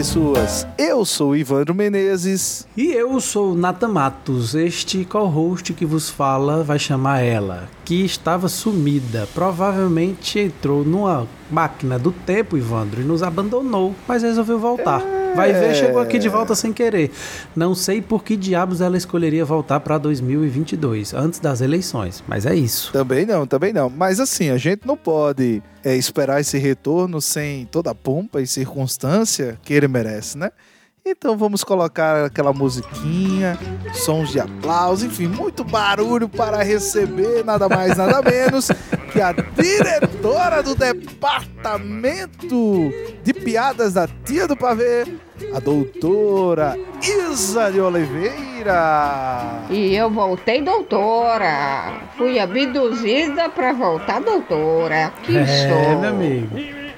Pessoas. Eu sou Ivandro Menezes. E eu sou Nata Matos. Este co-host que vos fala vai chamar ela, que estava sumida. Provavelmente entrou numa máquina do tempo, Ivandro, e nos abandonou, mas resolveu voltar. É Vai ver, chegou aqui de volta sem querer. Não sei por que diabos ela escolheria voltar para 2022, antes das eleições, mas é isso. Também não, também não. Mas assim, a gente não pode é, esperar esse retorno sem toda a pompa e circunstância que ele merece, né? Então vamos colocar aquela musiquinha, sons de aplauso, enfim, muito barulho para receber nada mais, nada menos que a diretora do departamento de piadas da Tia do Pavê, a doutora Isa de Oliveira. E eu voltei doutora. Fui abduzida para voltar doutora. Que é, show. meu amigo.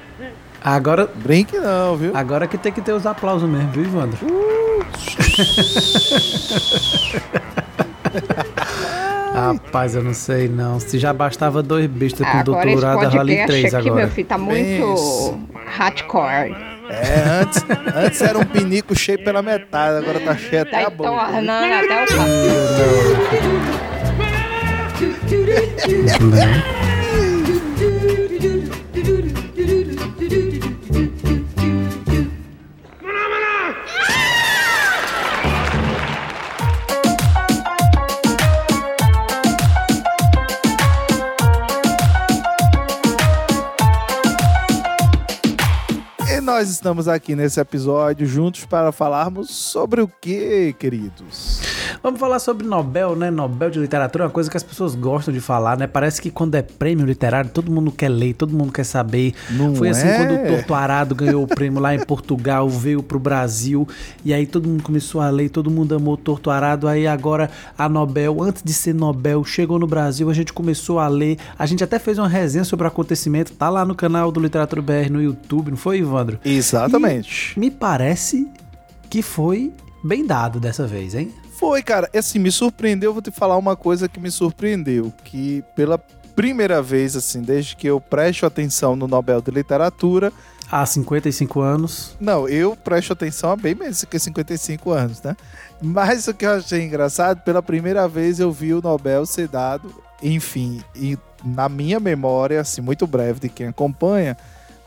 Agora. Brinque não, viu? Agora que tem que ter os aplausos mesmo, viu, Ivandro? Uh. Rapaz, eu não sei não. Se já bastava dois bestas com agora doutorado, rali três aqui, agora. meu filho, tá muito hardcore. É, antes, antes era um pinico cheio pela metade, agora tá cheio até tá a boca. tornando até o nós estamos aqui nesse episódio juntos para falarmos sobre o que, queridos? Vamos falar sobre Nobel, né? Nobel de literatura é uma coisa que as pessoas gostam de falar, né? Parece que quando é prêmio literário, todo mundo quer ler, todo mundo quer saber. Não Foi assim é? quando o Torto Arado ganhou o prêmio lá em Portugal, veio pro Brasil, e aí todo mundo começou a ler, todo mundo amou o Torto Arado, aí agora a Nobel, antes de ser Nobel, chegou no Brasil, a gente começou a ler, a gente até fez uma resenha sobre o acontecimento, tá lá no canal do Literatura BR no YouTube, não foi, Ivandro? Exatamente. E me parece que foi bem dado dessa vez, hein? Foi, cara. Assim, me surpreendeu. Vou te falar uma coisa que me surpreendeu. Que pela primeira vez, assim, desde que eu presto atenção no Nobel de Literatura. Há 55 anos. Não, eu presto atenção há bem menos que 55 anos, né? Mas o que eu achei engraçado, pela primeira vez eu vi o Nobel ser dado, enfim, e na minha memória, assim, muito breve de quem acompanha,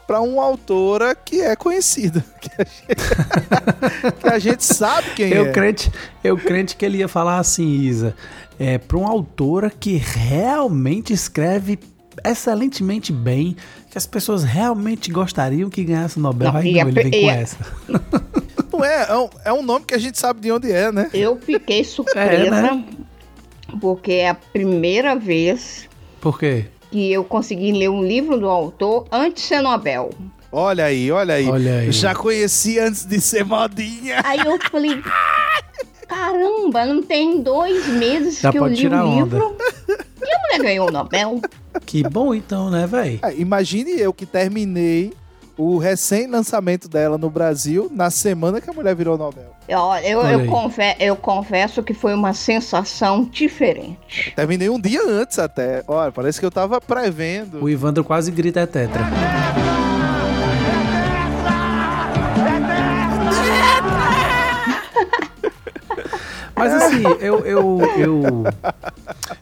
para uma autora que é conhecida. Que a gente, que a gente sabe quem eu é. Crente, eu crente que ele ia falar assim, Isa, é, para uma autora que realmente escreve excelentemente bem, que as pessoas realmente gostariam que ganhasse o Nobel. Não, Aí não, ele vem com essa. Não é, é um, é um nome que a gente sabe de onde é, né? Eu fiquei surpresa, é, né? porque é a primeira vez... Por quê? Que eu consegui ler um livro do autor antes de ser Nobel. Olha aí, olha aí. Olha aí. Já conheci antes de ser modinha. Aí eu falei, caramba, não tem dois meses Já que eu li o livro. E a mulher ganhou o Nobel. Que bom então, né, velho? Ah, imagine eu que terminei o recém-lançamento dela no Brasil na semana que a mulher virou Nobel. Eu, eu, eu, confe eu confesso que foi uma sensação diferente. Eu terminei um dia antes até. Olha, parece que eu tava prevendo. O Ivandro quase grita é tetra. Mas assim, eu, eu, eu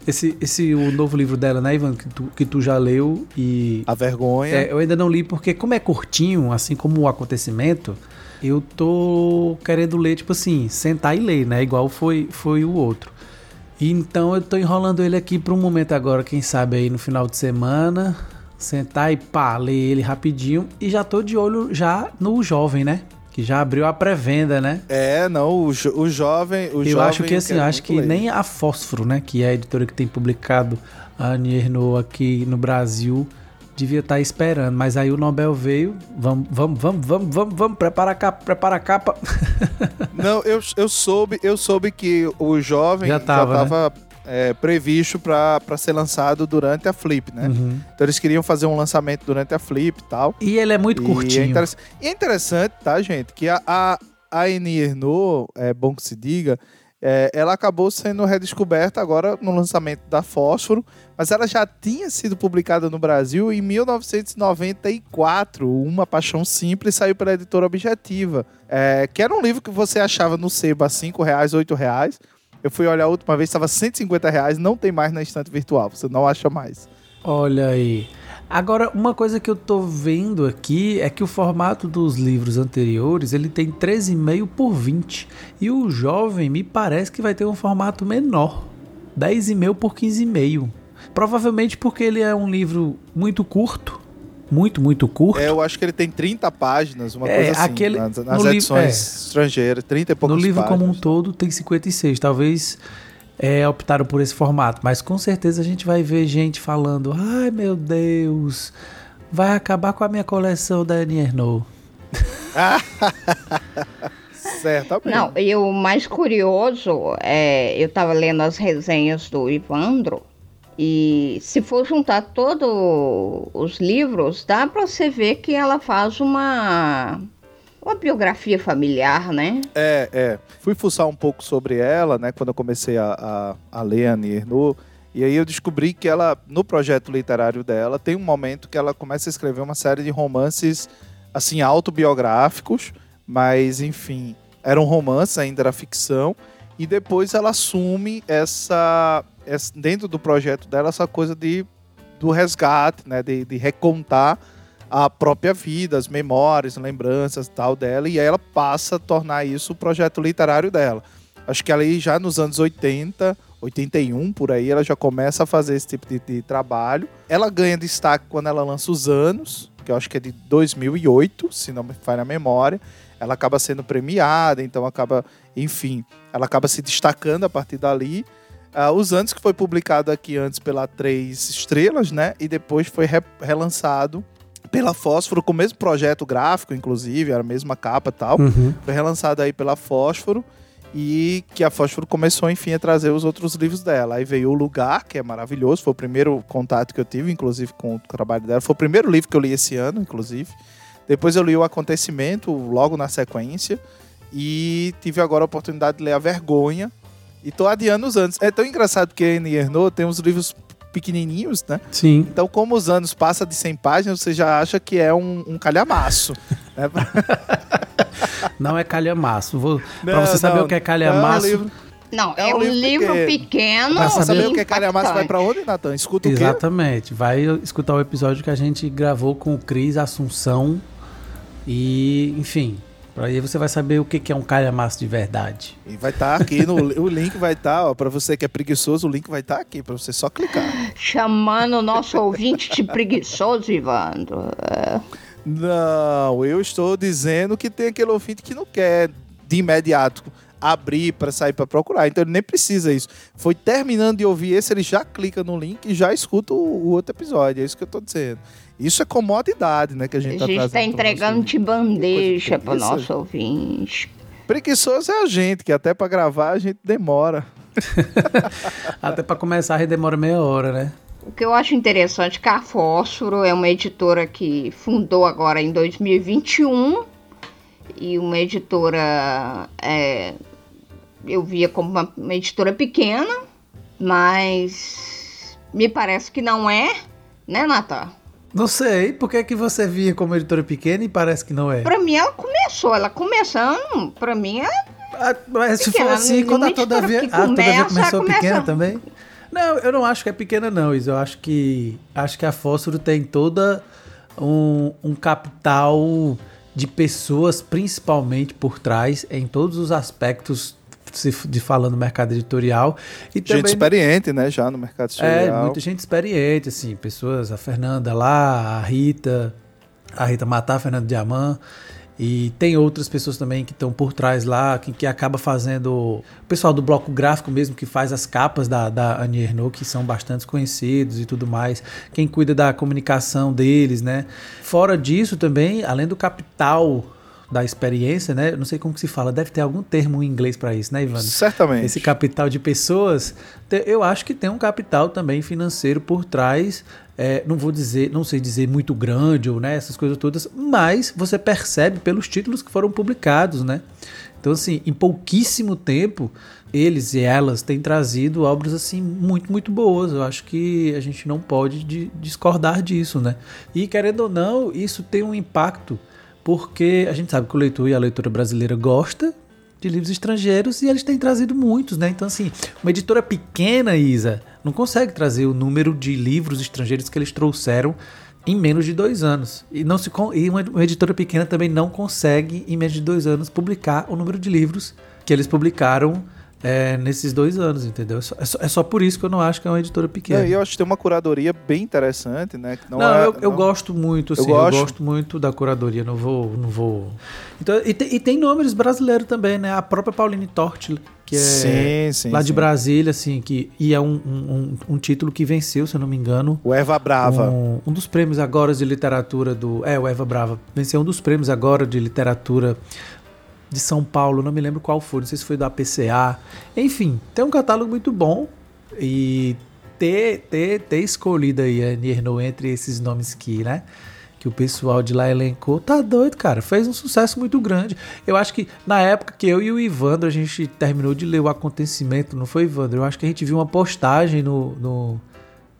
esse, esse o novo livro dela, né, Ivan, que tu, que tu já leu e A vergonha. É, eu ainda não li porque como é curtinho, assim como o acontecimento, eu tô querendo ler tipo assim, sentar e ler, né, igual foi foi o outro. Então eu tô enrolando ele aqui para um momento agora, quem sabe aí no final de semana, sentar e pá, ler ele rapidinho e já tô de olho já no jovem, né? Que já abriu a pré-venda, né? É, não, o, jo o jovem. O eu jovem acho que assim, acho que ler. nem a Fósforo, né? Que é a editora que tem publicado a Annie aqui no Brasil, devia estar tá esperando, mas aí o Nobel veio, vamos, vamos, vamos, vamos, vamos, vamos, prepara a capa, prepara a capa. Não, eu, eu soube, eu soube que o jovem já estava né? é, previsto para ser lançado durante a Flip, né? Uhum. Então eles queriam fazer um lançamento durante a Flip e tal. E ele é muito e curtinho. É interessante, e é interessante, tá, gente, que a, a, a Ernaux, é bom que se diga, é, ela acabou sendo redescoberta agora no lançamento da Fósforo, mas ela já tinha sido publicada no Brasil em 1994. Uma Paixão Simples saiu pela editora Objetiva, é, que era um livro que você achava no sebo a 5 reais, 8 reais. Eu fui olhar a última vez, estava 150 reais, não tem mais na estante virtual, você não acha mais. Olha aí. Agora, uma coisa que eu tô vendo aqui é que o formato dos livros anteriores, ele tem 13,5 por 20. E o jovem me parece que vai ter um formato menor, 10,5 por 15,5. Provavelmente porque ele é um livro muito curto, muito, muito curto. É, eu acho que ele tem 30 páginas, uma é, coisa assim, aquele, nas, nas edições é, estrangeiras, 30 e poucas No livro páginas. como um todo tem 56, talvez é, optaram por esse formato. Mas com certeza a gente vai ver gente falando: ai meu Deus, vai acabar com a minha coleção da Annie Ernaux. Certamente. Não, e o mais curioso é, eu estava lendo as resenhas do Ivandro e se for juntar todos os livros, dá para você ver que ela faz uma uma biografia familiar, né? É, é. Fui fuçar um pouco sobre ela, né, quando eu comecei a, a, a ler a Ernaux. E aí eu descobri que ela, no projeto literário dela, tem um momento que ela começa a escrever uma série de romances, assim, autobiográficos, mas, enfim, era um romance, ainda era ficção. E depois ela assume essa, essa dentro do projeto dela, essa coisa de, do resgate, né, de, de recontar a própria vida, as memórias, lembranças tal dela, e aí ela passa a tornar isso o projeto literário dela. Acho que ali já nos anos 80, 81 por aí, ela já começa a fazer esse tipo de, de trabalho. Ela ganha destaque quando ela lança Os Anos, que eu acho que é de 2008, se não me falha a memória. Ela acaba sendo premiada, então acaba, enfim, ela acaba se destacando a partir dali. Uh, Os Anos, que foi publicado aqui antes pela Três Estrelas, né? E depois foi re relançado pela Fósforo, com o mesmo projeto gráfico, inclusive, era a mesma capa e tal. Uhum. Foi relançado aí pela Fósforo e que a Fósforo começou, enfim, a trazer os outros livros dela. Aí veio O Lugar, que é maravilhoso, foi o primeiro contato que eu tive, inclusive, com o trabalho dela. Foi o primeiro livro que eu li esse ano, inclusive. Depois eu li O Acontecimento, logo na sequência. E tive agora a oportunidade de ler A Vergonha. E tô adiando os anos. É tão engraçado que a Anne Ernaux tem uns livros pequenininhos, né? Sim. Então, como os anos passam de 100 páginas, você já acha que é um, um calhamaço. né? não é calhamaço. Vou, não, pra você saber não, o que é calhamaço... Não, é não, é, é um, livro, livro pequeno. pequeno pra saber, saber o que é calhamaço, vai pra onde, Natan? Escuta o Exatamente. Vai escutar o episódio que a gente gravou com o Cris Assunção. E, enfim, Aí você vai saber o que é um calhamaço de verdade. E vai estar tá aqui no o link vai estar, tá, para você que é preguiçoso, o link vai estar tá aqui para você só clicar. Chamando o nosso ouvinte de preguiçoso, Ivandro. É. Não, eu estou dizendo que tem aquele ouvinte que não quer de imediato abrir para sair para procurar. Então ele nem precisa isso. Foi terminando de ouvir esse, ele já clica no link e já escuta o, o outro episódio. É isso que eu estou dizendo. Isso é comodidade, né? Que a gente está trazendo. A gente está entregando de bandeja para o nosso ouvinte. Preguiçoso é a gente, que até para gravar a gente demora. até para começar a gente demora meia hora, né? O que eu acho interessante é que a Fósforo é uma editora que fundou agora em 2021 e uma editora é, eu via como uma, uma editora pequena, mas me parece que não é, né, Natal? Não sei, por que, que você via como editora pequena e parece que não é? Pra mim ela começou, ela começando, pra mim é. Ah, mas se for assim, quando a Todavia, a Todavia começou começa... pequena também? Não, eu não acho que é pequena não, Isa. Eu acho que acho que a Fósforo tem toda um, um capital de pessoas, principalmente por trás, em todos os aspectos de falando no mercado editorial. E gente também, experiente, né, já no mercado é, editorial. É, muita gente experiente, assim, pessoas, a Fernanda lá, a Rita, a Rita Matar, a Fernanda Diamant. E tem outras pessoas também que estão por trás lá, que, que acaba fazendo. O pessoal do bloco gráfico mesmo, que faz as capas da, da Annie Ernaux, que são bastante conhecidos e tudo mais. Quem cuida da comunicação deles, né? Fora disso também, além do capital da experiência, né? Não sei como que se fala, deve ter algum termo em inglês para isso, né, Ivan? Certamente. Esse capital de pessoas, eu acho que tem um capital também financeiro por trás. É, não vou dizer, não sei dizer muito grande ou né, essas coisas todas, mas você percebe pelos títulos que foram publicados, né? Então, assim, em pouquíssimo tempo, eles e elas têm trazido obras assim muito, muito boas. Eu acho que a gente não pode discordar disso, né? E querendo ou não, isso tem um impacto porque a gente sabe que o leitor e a leitora brasileira gosta de livros estrangeiros e eles têm trazido muitos, né? Então, assim, uma editora pequena, Isa, não consegue trazer o número de livros estrangeiros que eles trouxeram em menos de dois anos. E, não se, e uma, uma editora pequena também não consegue, em menos de dois anos, publicar o número de livros que eles publicaram é, nesses dois anos, entendeu? É só, é só, é só, por isso que eu não acho que é uma editora pequena. e eu acho que tem uma curadoria bem interessante, né? não, não, é, eu, eu gosto muito, assim, eu, gosto... eu, gosto... muito da curadoria, não vou... Não vou... Então, e, tem, e tem nomes brasileiros também, né? A própria Pauline Tortila, que é sim, sim, lá sim. de Brasília, assim, que, e é um, um, um, título que venceu, se eu não me engano. O Eva Brava. Um, um dos prêmios agora de literatura do... É, o Eva Brava. Venceu um dos prêmios agora de literatura de São Paulo, não me lembro qual foi, não sei se foi da PCA. Enfim, tem um catálogo muito bom e ter, ter, ter escolhido aí a Nierno entre esses nomes que, né? Que o pessoal de lá elencou, tá doido, cara. Fez um sucesso muito grande. Eu acho que na época que eu e o Ivandro a gente terminou de ler o acontecimento, não foi, Ivandro? Eu acho que a gente viu uma postagem no, no,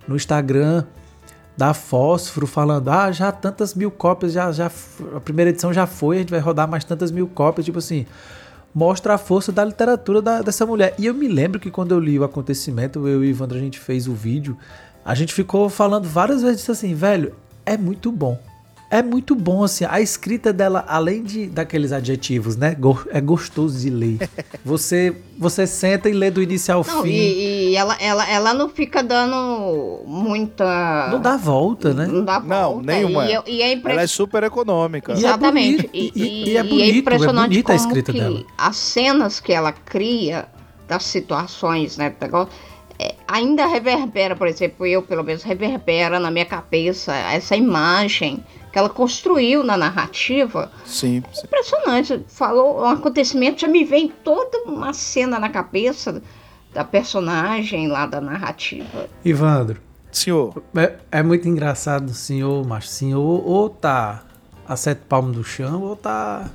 no Instagram da Fósforo falando, ah, já tantas mil cópias, já, já a primeira edição já foi, a gente vai rodar mais tantas mil cópias, tipo assim, mostra a força da literatura da, dessa mulher. E eu me lembro que quando eu li o acontecimento, eu e o Ivandro, a gente fez o vídeo, a gente ficou falando várias vezes assim, velho, é muito bom é muito bom, assim. A escrita dela, além de daqueles adjetivos, né? É gostoso de ler. Você você senta e lê do início ao não, fim. E, e, ela, ela, ela não fica dando muita. Não dá volta, né? Não dá volta. Não, nenhuma. E, e é impre... Ela é super econômica. É Exatamente. E, e, é, bonito, é impressionante é bonita a escrita dela. As cenas que ela cria das situações, né? É, ainda reverbera, por exemplo, eu pelo menos reverbera na minha cabeça essa imagem que ela construiu na narrativa. Sim. sim. Impressionante. Falou um acontecimento, já me vem toda uma cena na cabeça da personagem lá da narrativa. Ivandro. Senhor. É, é muito engraçado, senhor, mas senhor, ou tá a sete palmos do chão, ou tá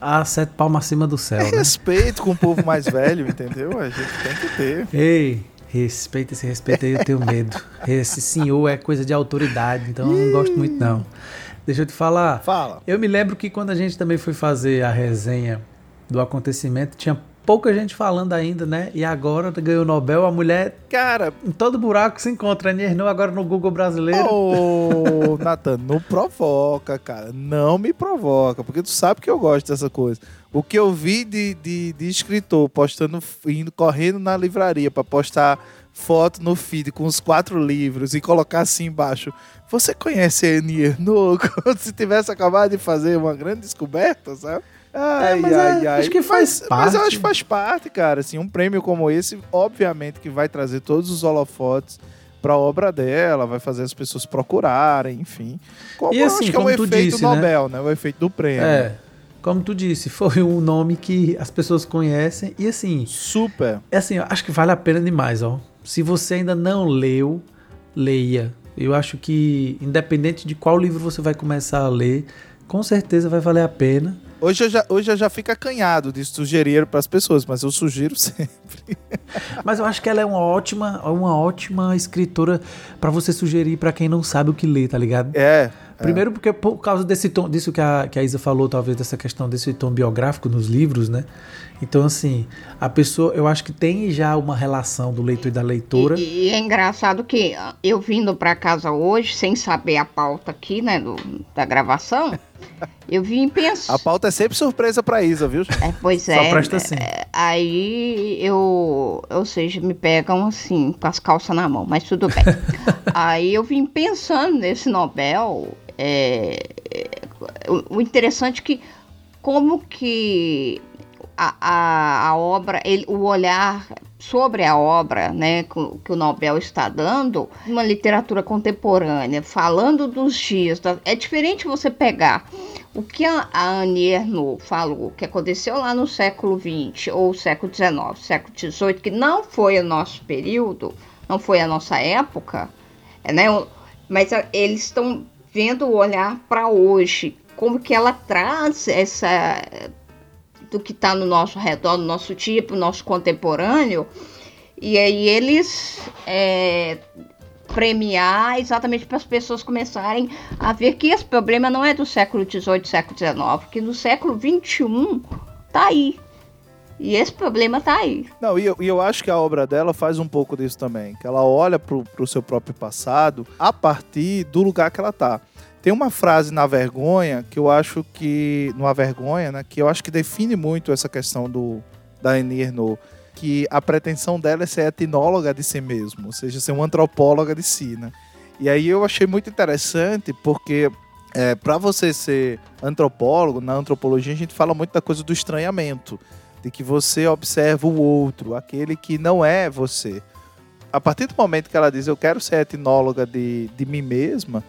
a sete palmas acima do céu. É né? respeito com o povo mais velho, entendeu? A gente tem que ter. Ei, Respeita esse respeito aí, eu tenho medo. Esse senhor é coisa de autoridade, então eu não gosto muito não. Deixa eu te falar. Fala. Eu me lembro que quando a gente também foi fazer a resenha do acontecimento, tinha pouca gente falando ainda, né? E agora ganhou o Nobel, a mulher, cara, em todo buraco se encontra. A Niernou agora no Google brasileiro. Ô, oh, Nathan, não provoca, cara. Não me provoca, porque tu sabe que eu gosto dessa coisa. O que eu vi de, de, de escritor postando, indo correndo na livraria para postar foto no feed com os quatro livros e colocar assim embaixo. Você conhece a Annie Como se tivesse acabado de fazer uma grande descoberta, sabe? Ai, é, ai, é, ai. Acho que faz mas, parte. Mas eu acho que faz parte, cara. Assim, um prêmio como esse, obviamente, que vai trazer todos os holofotes para a obra dela, vai fazer as pessoas procurarem, enfim. Como, e assim, acho que é o efeito disse, né? Nobel, né? né? O efeito do prêmio. É como tu disse, foi um nome que as pessoas conhecem e assim. Super. É assim, acho que vale a pena demais, ó. Se você ainda não leu, leia. Eu acho que, independente de qual livro você vai começar a ler, com certeza vai valer a pena. Hoje eu já, hoje eu já fico acanhado de sugerir para as pessoas, mas eu sugiro sempre. mas eu acho que ela é uma ótima, uma ótima escritora para você sugerir para quem não sabe o que ler, tá ligado? É. Primeiro porque por causa desse tom, disso que a, que a Isa falou, talvez dessa questão desse tom biográfico nos livros, né? Então, assim, a pessoa, eu acho que tem já uma relação do leitor e da leitora. E, e é engraçado que eu vindo para casa hoje, sem saber a pauta aqui, né, do, da gravação, eu vim pensar. A pauta é sempre surpresa pra Isa, viu? É, pois é. Só presta assim. É, aí eu, ou seja, me pegam assim, com as calças na mão, mas tudo bem. aí eu vim pensando nesse Nobel é, o, o interessante é que como que a, a, a obra, ele, o olhar sobre a obra né, que, o Nobel está dando, uma literatura contemporânea, falando dos dias. Da, é diferente você pegar o que a, a Annie Ernaux falou, que aconteceu lá no século XX ou século XIX, século XVIII, que não foi o nosso período, não foi a nossa época, né, mas eles estão vendo o olhar para hoje, como que ela traz essa do que está no nosso redor, no nosso tipo, nosso contemporâneo, e aí eles é, premiar exatamente para as pessoas começarem a ver que esse problema não é do século XVIII, século XIX, que no século XXI tá aí. E esse problema tá aí. Não, e eu, e eu acho que a obra dela faz um pouco disso também. Que ela olha pro, pro seu próprio passado a partir do lugar que ela tá. Tem uma frase na vergonha que eu acho que. Numa vergonha, né? Que eu acho que define muito essa questão do, da Annie Ernaux. Que a pretensão dela é ser etnóloga de si mesmo, ou seja, ser uma antropóloga de si, né? E aí eu achei muito interessante porque é, para você ser antropólogo, na antropologia a gente fala muito da coisa do estranhamento, de que você observa o outro, aquele que não é você. A partir do momento que ela diz eu quero ser etnóloga de, de mim mesma,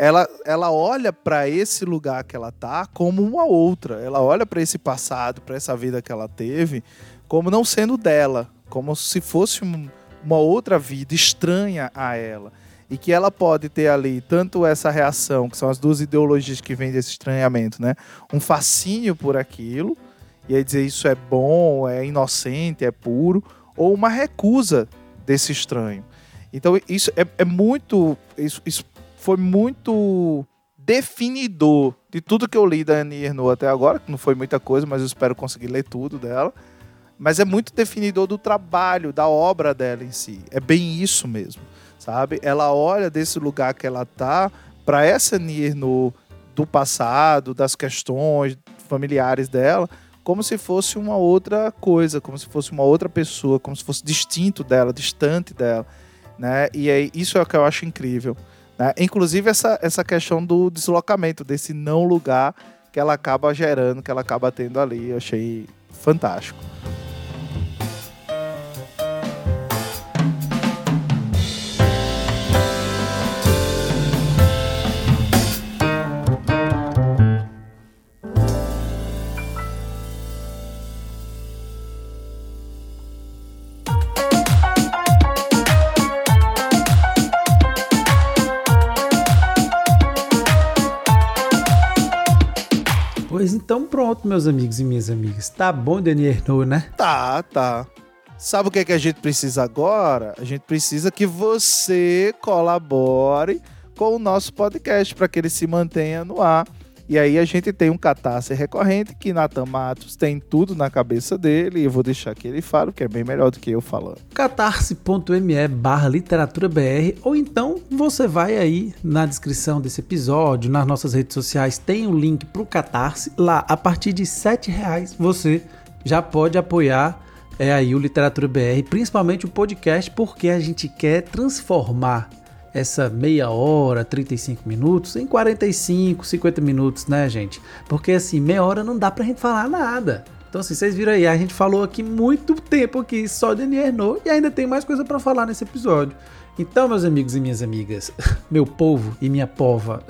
ela, ela olha para esse lugar que ela tá como uma outra. Ela olha para esse passado, para essa vida que ela teve, como não sendo dela, como se fosse um, uma outra vida estranha a ela. E que ela pode ter ali tanto essa reação, que são as duas ideologias que vêm desse estranhamento, né? Um fascínio por aquilo, e aí dizer isso é bom, é inocente, é puro, ou uma recusa desse estranho. Então isso é, é muito. Isso, isso foi muito definidor de tudo que eu li da Annie Ernaux até agora, que não foi muita coisa, mas eu espero conseguir ler tudo dela. Mas é muito definidor do trabalho, da obra dela em si. É bem isso mesmo, sabe? Ela olha desse lugar que ela tá para essa Annie Ernaux do passado, das questões familiares dela, como se fosse uma outra coisa, como se fosse uma outra pessoa, como se fosse distinto dela, distante dela, né? E aí isso é o que eu acho incrível. Né? Inclusive essa, essa questão do deslocamento, desse não lugar que ela acaba gerando, que ela acaba tendo ali. Eu achei fantástico. Pronto, meus amigos e minhas amigas. Tá bom, Denis Ernaud, né? Tá, tá. Sabe o que, é que a gente precisa agora? A gente precisa que você colabore com o nosso podcast para que ele se mantenha no ar. E aí a gente tem um catarse recorrente que Nathan Matos tem tudo na cabeça dele. E eu vou deixar que ele fale, que é bem melhor do que eu falando. catarse.me barra literatura BR ou então você vai aí na descrição desse episódio, nas nossas redes sociais, tem o um link pro Catarse. Lá, a partir de sete reais, você já pode apoiar é aí o Literatura BR, principalmente o podcast, porque a gente quer transformar essa meia hora, 35 minutos em 45, 50 minutos, né, gente? Porque assim, meia hora não dá pra gente falar nada. Então, assim, vocês viram aí, a gente falou aqui muito tempo aqui só de Ernaud e ainda tem mais coisa para falar nesse episódio. Então, meus amigos e minhas amigas, meu povo e minha pova,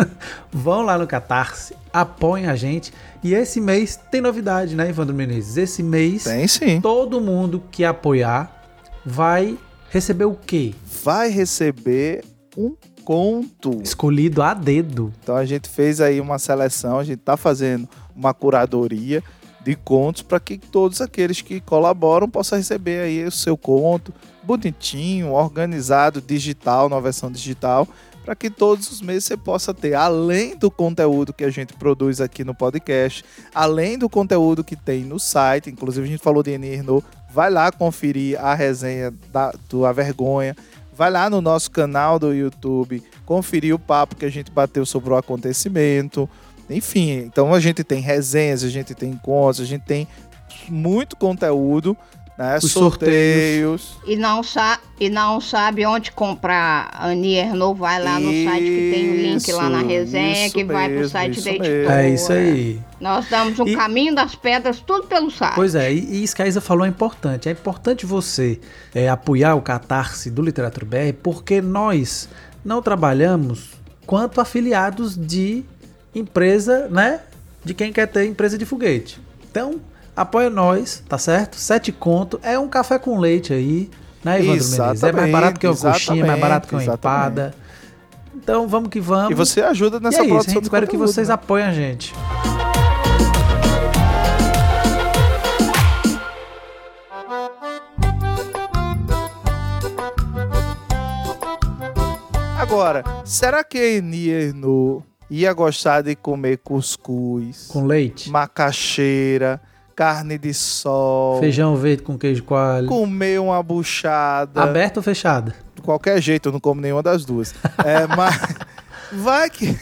vão lá no Catarse, apoiem a gente. E esse mês tem novidade, né, Evandro Menezes? Esse mês, tem sim. todo mundo que apoiar vai receber o quê? Vai receber um conto. Escolhido a dedo. Então a gente fez aí uma seleção, a gente está fazendo uma curadoria de contos para que todos aqueles que colaboram possam receber aí o seu conto bonitinho, organizado, digital, na versão digital, para que todos os meses você possa ter, além do conteúdo que a gente produz aqui no podcast, além do conteúdo que tem no site, inclusive a gente falou de Enirno, vai lá conferir a resenha da, do A Vergonha, vai lá no nosso canal do YouTube, conferir o papo que a gente bateu sobre o acontecimento. Enfim, então a gente tem resenhas, a gente tem encontros, a gente tem muito conteúdo né? Os sorteios. sorteios. E não, e não sabe onde comprar Anier novo, vai lá no isso, site que tem o link lá na resenha que mesmo, vai pro site da editora. É isso aí. Nós damos o e... caminho das pedras tudo pelo site. Pois é, e, e isso que a Isa falou é importante. É importante você é, apoiar o Catarse do Literatura BR porque nós não trabalhamos quanto afiliados de empresa, né? De quem quer ter empresa de foguete. Então, apoia nós, tá certo? Sete conto. É um café com leite aí, né, Evandro Menezes? É mais barato que uma coxinha, é mais barato que uma empada. Então, vamos que vamos. E você ajuda nessa e é produção isso, Espero que vocês né? apoiem a gente. Agora, será que a Enier no ia gostar de comer cuscuz com leite, macaxeira, carne de sol, feijão verde com queijo coalho, comer uma buchada, aberta ou fechada? De qualquer jeito, eu não como nenhuma das duas. é, mas vai que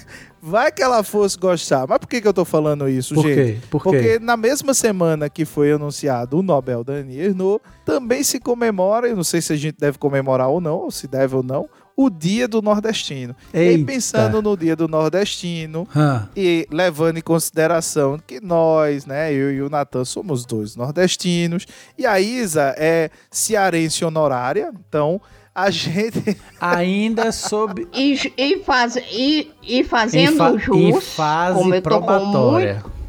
vai que ela fosse gostar. Mas por que, que eu tô falando isso, por gente? Quê? Por quê? Porque na mesma semana que foi anunciado o Nobel da Annie Ernaux, também se comemora, eu não sei se a gente deve comemorar ou não, ou se deve ou não, o Dia do Nordestino. Eita. E pensando no Dia do Nordestino e levando em consideração que nós, né, eu e o Natan somos dois nordestinos e a Isa é cearense honorária, então a gente ainda sob e, e, faz, e, e fazendo fa... jus, em fase como eu probatória. Muito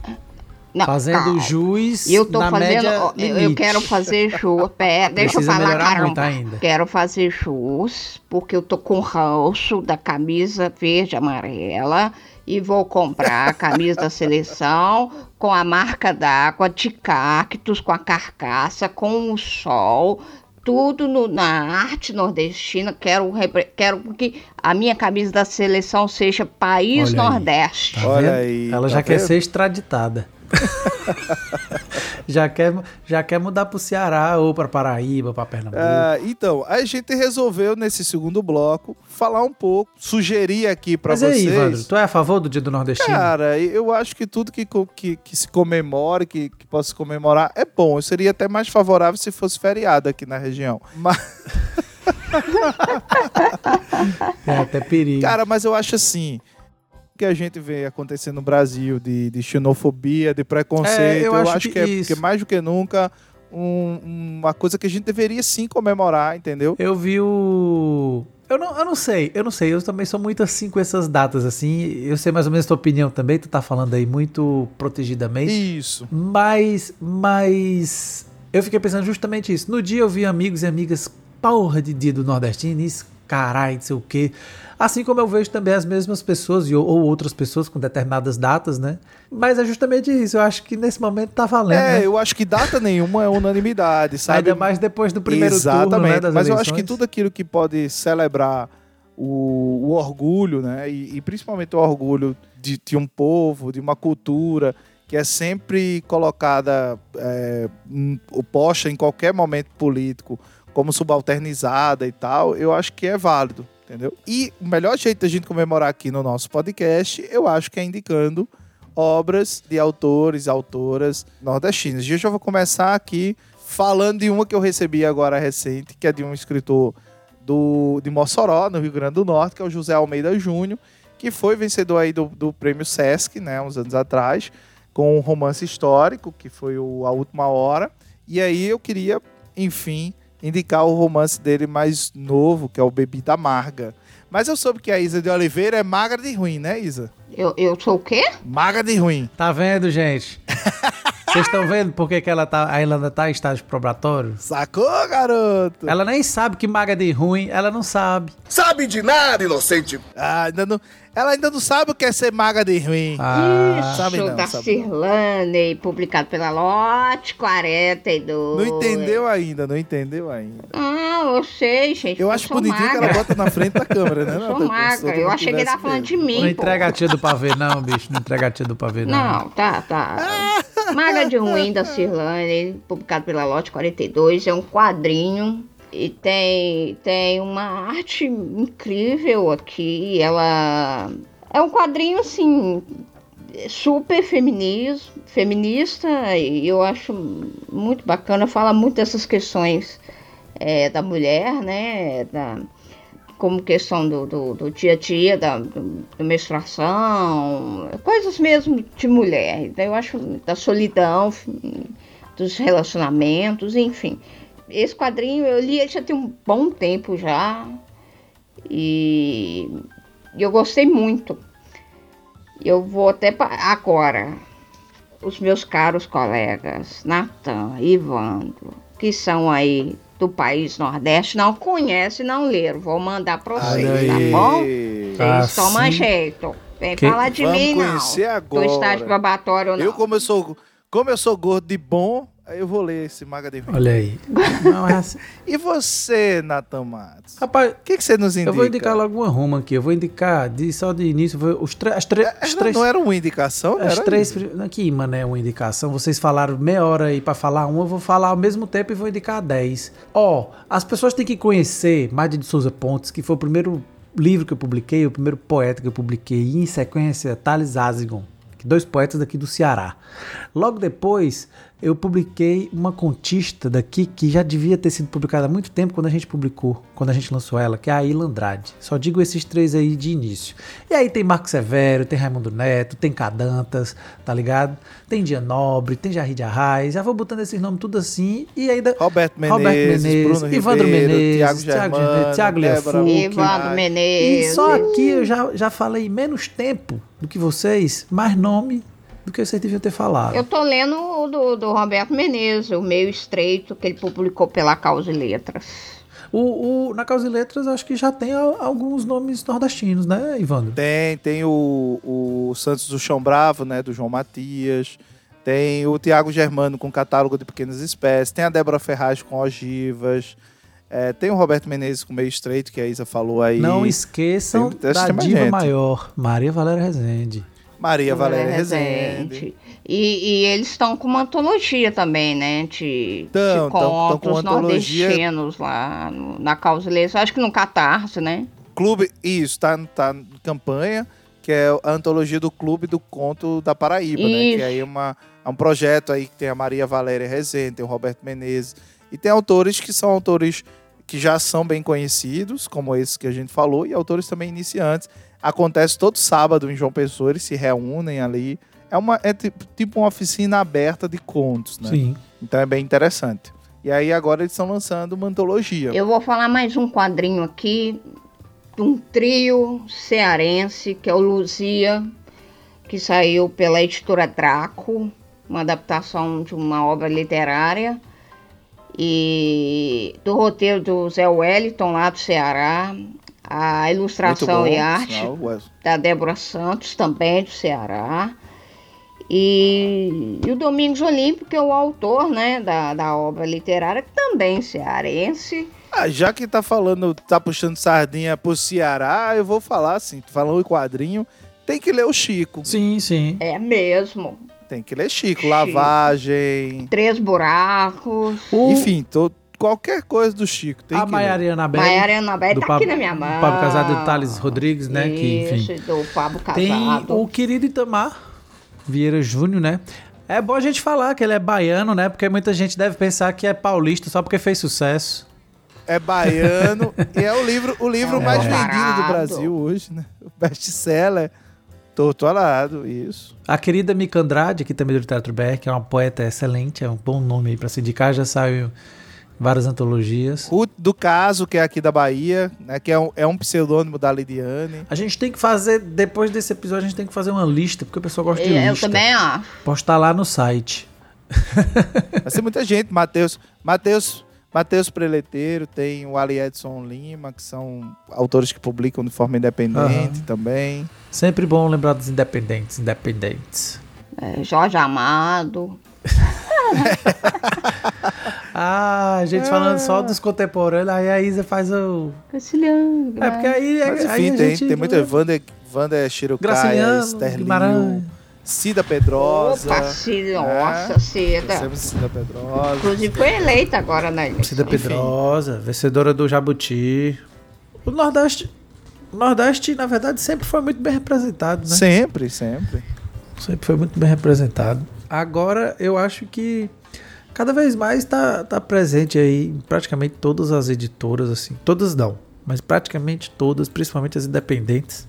não, fazendo calma. juiz eu tô na fazendo, média eu, eu quero fazer jus. Pera, deixa eu falar, caramba. Ainda. Quero fazer jus, porque eu tô com ranço da camisa verde amarela e vou comprar a camisa da seleção com a marca d'água de cactos, com a carcaça, com o sol, tudo no, na arte nordestina. Quero, quero que a minha camisa da seleção seja País Olha Nordeste. Tá Olha aí. Ela tá já vendo? quer ser extraditada. já, quer, já quer mudar para o Ceará ou para Paraíba, para Pernambuco. É, então, a gente resolveu nesse segundo bloco falar um pouco, sugerir aqui para vocês. Mas aí, Evandro, tu é a favor do Dia do Nordestino? Cara, eu acho que tudo que, que, que se comemore, que, que possa se comemorar, é bom. Eu seria até mais favorável se fosse feriado aqui na região. Mas. é até perigo. Cara, mas eu acho assim que a gente vê acontecendo no Brasil de, de xenofobia, de preconceito. É, eu, eu, acho, acho que, que, é, que, mais do que nunca um, uma coisa que a gente deveria sim comemorar, entendeu? Eu vi o. Eu não, eu não sei, eu não sei. Eu também sou muito assim com essas datas, assim. Eu sei mais ou menos a tua opinião também. Tu tá falando aí muito protegidamente. Isso. Mas, mas. Eu fiquei pensando justamente isso. No dia eu vi amigos e amigas, porra de dia do Nordestino, isso, caralho, não sei o quê. Assim como eu vejo também as mesmas pessoas ou, ou outras pessoas com determinadas datas, né? Mas é justamente isso. Eu acho que nesse momento tá valendo. É, né? eu acho que data nenhuma é unanimidade, sabe? Ainda mais depois do primeiro Exatamente. turno, né, das Mas eleições. eu acho que tudo aquilo que pode celebrar o, o orgulho, né? E, e, principalmente o orgulho de, de, um povo, de uma cultura que é sempre colocada, é, posta em qualquer momento político como subalternizada e tal, eu acho que é válido entendeu? E o melhor jeito da gente comemorar aqui no nosso podcast, eu acho que é indicando obras de autores autoras nordestinas. E eu já vou começar aqui falando de uma que eu recebi agora recente, que é de um escritor do, de Mossoró, no Rio Grande do Norte, que é o José Almeida Júnior, que foi vencedor aí do, do prêmio Sesc, né, uns anos atrás, com um romance histórico, que foi o A Última Hora. E aí eu queria, enfim, indicar o romance dele mais novo, que é o Bebida Amarga. Mas eu soube que a Isa de Oliveira é magra de ruim, né, Isa? Eu, eu sou o quê? Magra de ruim. Tá vendo, gente? Vocês estão vendo por que, que ela tá, a Irlanda tá em estágio probatório? Sacou, garoto? Ela nem sabe que maga de ruim, ela não sabe. Sabe de nada, inocente. Ah, ainda não, ela ainda não sabe o que é ser maga de ruim. Ah, Isso, sabe não, da Cirlane, publicado pela Lote 42. Não entendeu ainda, não entendeu ainda. Não, eu sei, gente. Eu, eu acho bonitinho magra. que ela bota na frente da câmera, né? Eu sou magra, eu achei que ele tava falando de mim. Não entrega a tia do pavê, não, bicho. Não entrega a tia do pavê, não. Não, tá, tá. Maga de Ruim da Cirlane, publicado pela Lote 42, é um quadrinho e tem, tem uma arte incrível aqui. Ela é um quadrinho assim. super feminismo, feminista e eu acho muito bacana, fala muito dessas questões é, da mulher, né? Da, como questão do, do, do, dia a dia, da do, do menstruação, coisas mesmo de mulher. Então, eu acho da solidão, dos relacionamentos, enfim. Esse quadrinho eu li já tem um bom tempo já e eu gostei muito. Eu vou até agora, os meus caros colegas, Natan, Ivandro, que são aí do país Nordeste, não conhecem, não leram. Vou mandar para vocês, tá bom? Vocês ah, tomam jeito. Vem que... falar de Vamos mim, não. agora. Do estágio probatório, não. Eu, como eu sou, como eu sou gordo de bom, eu vou ler esse Maga de Olha aí. Não, é assim. e você, Natan Matos? Rapaz, o que, que você nos indica? Eu vou indicar logo uma Roma aqui. Eu vou indicar de, só de início. Os as três. Não era uma indicação? As três. Aqui, mano, é uma indicação. Vocês falaram meia hora aí pra falar uma. Eu vou falar ao mesmo tempo e vou indicar dez. Ó, oh, as pessoas têm que conhecer Mádia de Souza Pontes, que foi o primeiro livro que eu publiquei, o primeiro poeta que eu publiquei. E em sequência, Thales Azigon dois poetas daqui do Ceará. Logo depois, eu publiquei uma contista daqui que já devia ter sido publicada há muito tempo quando a gente publicou, quando a gente lançou ela, que é a Ilha Andrade. Só digo esses três aí de início. E aí tem Marco Severo, tem Raimundo Neto, tem Cadantas, tá ligado? Tem Dia Nobre, tem Jarri de Arraes, já vou botando esses nomes tudo assim. E ainda. Roberto Menezes, Roberto Menezes Bruno Ivandro Ribeiro, Menezes, Thiago Germano, Thiago Ivandro Menezes. E só aqui eu já, já falei menos tempo do que vocês, mais nome do que vocês deviam ter falado. Eu tô lendo o do, do Roberto Menezes, o meio estreito, que ele publicou pela Causa e Letras. O, o, na Causa e Letras, acho que já tem alguns nomes nordestinos, né, Ivandro? Tem, tem o, o Santos do Chão Bravo, né, do João Matias. Tem o Tiago Germano com catálogo de pequenas espécies. Tem a Débora Ferraz com ogivas. É, tem o Roberto Menezes com meio estreito, que a Isa falou aí. Não esqueçam tem, da diva gente. maior, Maria Valéria Rezende. Maria Valéria Rezende. E, e, eles estão com uma antologia também, né? De, tão, de contos tão, nordestinos lá no, na Causa Leis. Acho que no Catarse, né? Clube, isso, tá, tá em campanha, que é a antologia do Clube do Conto da Paraíba, isso. né? Que aí é, uma, é um projeto aí que tem a Maria Valéria Rezende, tem o Roberto Menezes. E tem autores que são autores que já são bem conhecidos, como esses que a gente falou, e autores também iniciantes Acontece todo sábado em João Pessoa, eles se reúnem ali. É, uma, é tipo uma oficina aberta de contos, né? Sim. Então é bem interessante. E aí agora eles estão lançando uma antologia. Eu vou falar mais um quadrinho aqui de um trio cearense, que é o Luzia, que saiu pela editora Draco, uma adaptação de uma obra literária. E do roteiro do Zé Wellington, lá do Ceará a ilustração bom, e arte da Débora Santos, também do Ceará. E, e, o Domingos Olímpico, que é o autor né, da, da obra literária, também cearense. Ah, já que tá falando, tá puxando sardinha pro Ceará, eu vou falar assim, falando em quadrinho, tem que ler o Chico. Sim, sim. É mesmo. Tem que ler Chico, Chico. Lavagem. Três buracos. Enfim, tô, qualquer coisa do Chico. Tem a Maiariana Belli. Maiariana Belli tá Pablo, aqui na minha mão. Pablo Casado de Thales Rodrigues, né? Isso, que, enfim. do Pablo Casado. Tem o querido Itamar Vieira Júnior, né? É bom a gente falar que ele é baiano, né? Porque muita gente deve pensar que é paulista só porque fez sucesso. É baiano e é o livro, o livro é. mais vendido do Brasil hoje, né? O best-seller. Torto alado, isso. A querida Mica Andrade, aqui também do Teatro BR, que é uma poeta excelente, é um bom nome aí pra se indicar, já saiu Várias antologias. O do caso, que é aqui da Bahia, né? Que é um, é um pseudônimo da Lidiane. A gente tem que fazer, depois desse episódio, a gente tem que fazer uma lista, porque o pessoal gosta de lista. Eu também, ó. Postar lá no site. Vai ser muita gente. Matheus, Matheus, Matheus Preleteiro, tem o Ali Edson Lima, que são autores que publicam de forma independente uhum. também. Sempre bom lembrar dos independentes, independentes. É, Jorge Amado. ah, a gente falando só dos contemporâneos, aí a Isa faz o. Graciliano. É porque aí. Mas, enfim, aí tem, gente... tem muita. Wanda, Wanda Shirokaia, Sterling. Cida Pedrosa. Opa, Cida, é, nossa, Cida. Cida Pedrosa. Inclusive foi eleita agora na eleição. Cida Pedrosa, vencedora do Jabuti. O Nordeste, o Nordeste, na verdade, sempre foi muito bem representado, né? Sempre, sempre. Sempre foi muito bem representado. Agora eu acho que cada vez mais está tá presente aí em praticamente todas as editoras, assim. Todas não, mas praticamente todas, principalmente as independentes.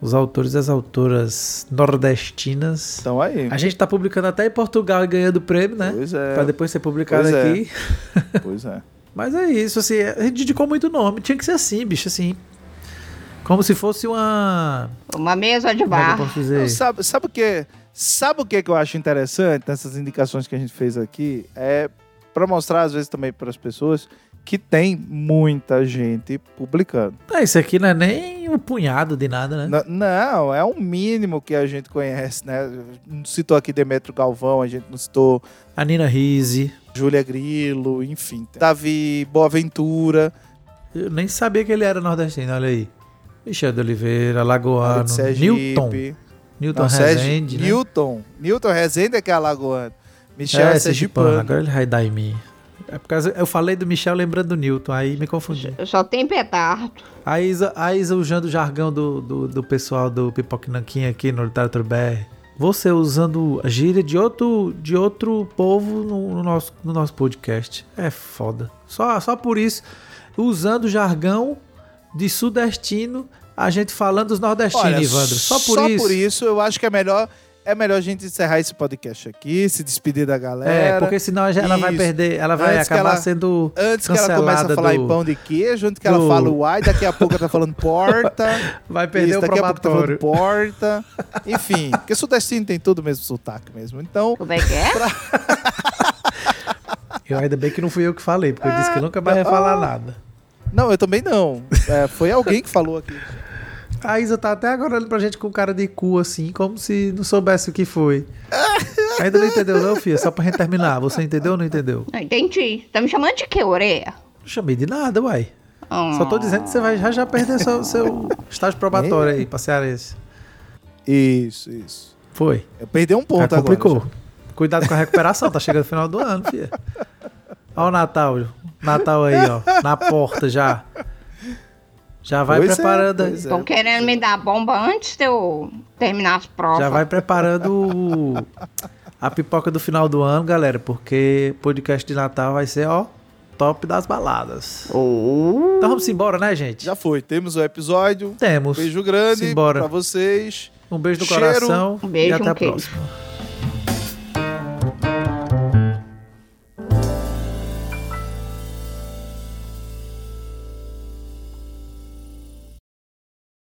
Os autores e as autoras nordestinas. Estão aí. A gente está publicando até em Portugal e ganhando prêmio, né? Pois é. Para depois ser publicado pois é. aqui. É. pois é. Mas é isso, assim, a gente dedicou muito nome. Tinha que ser assim, bicho, assim. Como se fosse uma. Uma mesa de é bar. Não, sabe, sabe o que? Sabe o que, que eu acho interessante nessas indicações que a gente fez aqui? É para mostrar, às vezes, também para as pessoas que tem muita gente publicando. Ah, isso aqui não é nem um punhado de nada, né? Não, é um mínimo que a gente conhece, né? Não citou aqui Demetrio Galvão, a gente não citou... A Nina Rise. Júlia Grilo, enfim. Davi Boaventura. Eu nem sabia que ele era nordestino, olha aí. Michel de Oliveira, Lagoano, Newton. Newton Não, Rezende, né? Newton. Newton Rezende é que é alagoano. Michel é, é sergipano. Agora ele vai dar em mim. É por causa, eu falei do Michel lembrando do Newton, aí me confundi. Eu só tem petardo. A Isa, a Isa usando o jargão do, do, do pessoal do Pipoque Nanquim aqui no Literatura BR. Você usando a gíria de outro, de outro povo no, no, nosso, no nosso podcast. É foda. Só, só por isso, usando o jargão de sudestino, a gente falando dos nordestinos, Olha, Evandro. Só por só isso. Só por isso, eu acho que é melhor é melhor a gente encerrar esse podcast aqui, se despedir da galera. É, porque senão ela vai perder, ela vai antes acabar ela, sendo. Antes que ela comece a falar do, em pão de queijo, antes que do, ela fale uai, daqui a pouco ela tá falando porta. Vai perder isso, o daqui probatório. a pouco tá falando porta. Enfim, porque sudestino tem tudo mesmo sotaque mesmo. Então. Como é que é? Pra... eu ainda bem que não fui eu que falei, porque eu disse que nunca mais ia falar nada. Não, eu também não. É, foi alguém que falou aqui. A Isa tá até agora olhando pra gente com cara de cu, assim, como se não soubesse o que foi. Ainda não entendeu, não, filha? Só pra gente terminar. Você entendeu ou não entendeu? Não entendi. Tá me chamando de que, Oreia? Não chamei de nada, uai. Oh. Só tô dizendo que você vai já, já perder seu, seu estágio probatório aí pra Cearense. Isso, isso. Foi. Eu perdi um ponto já complicou. agora. Já. Cuidado com a recuperação, tá chegando o final do ano, filha. Olha o Natal, Natal aí, ó. Na porta já. Já vai pois é, preparando. Estão é, querendo me dar bomba antes de eu terminar as provas. Já vai preparando a pipoca do final do ano, galera, porque podcast de Natal vai ser, ó, top das baladas. Oh. Então vamos embora, né, gente? Já foi. Temos o episódio. Temos. Beijo grande Simbora. pra vocês. Um beijo no Cheiro. coração. Um beijo, e até um a próxima.